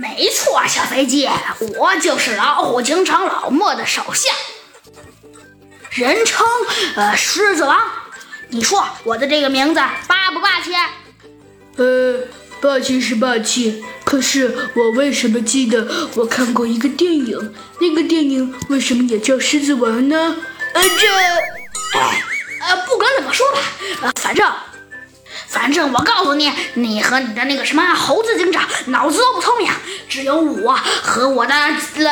没错，小飞机，我就是老虎警长老莫的手下，人称呃狮子王。你说我的这个名字霸不霸气？呃，霸气是霸气，可是我为什么记得我看过一个电影？那个电影为什么也叫《狮子王》呢？呃，这，哎，呃，不管怎么说吧，呃，反正。反正我告诉你，你和你的那个什么猴子警长脑子都不聪明，只有我和我的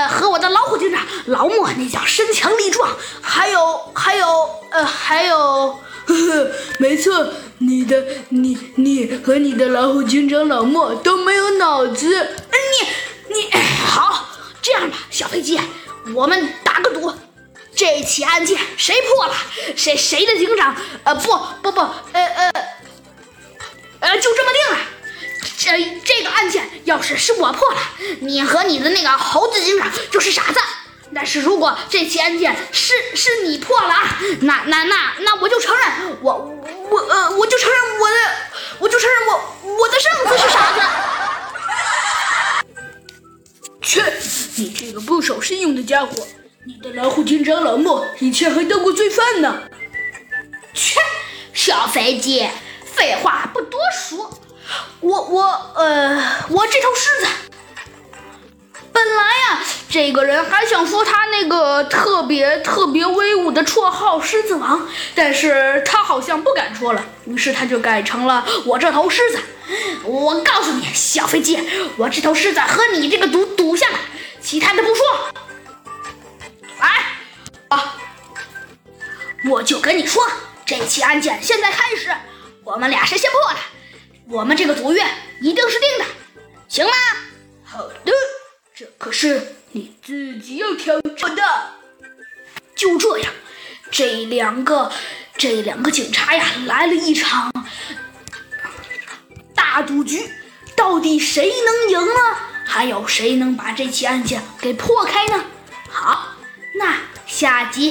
和我的老虎警长老莫那叫身强力壮，还有还有呃还有，呵呵，没错，你的你你和你的老虎警长老莫都没有脑子。你你好，这样吧，小飞机，我们打个赌，这起案件谁破了，谁谁的警长呃不不不呃呃。呃，就这么定了。这这要是是我破了，你和你的那个猴子警长就是傻子。但是如果这起案件是是你破了啊，那那那那我就承认我我呃我就承认我的我就承认我我的上司是傻子。切，你这个不守信用的家伙！你的老虎警长老莫以前还当过罪犯呢。切，小肥鸡。废话不多说，我我呃，我这头狮子，本来呀，这个人还想说他那个特别特别威武的绰号“狮子王”，但是他好像不敢说了，于是他就改成了我这头狮子。我告诉你，小飞机，我这头狮子和你这个赌赌下了，其他的不说。来，啊，我就跟你说，这起案件现在开始。我们俩谁先破了，我们这个赌约一定是定的，行吗？好的，这可是你自己要挑战的。就这样，这两个这两个警察呀，来了一场大赌局，到底谁能赢呢？还有谁能把这起案件给破开呢？好，那下集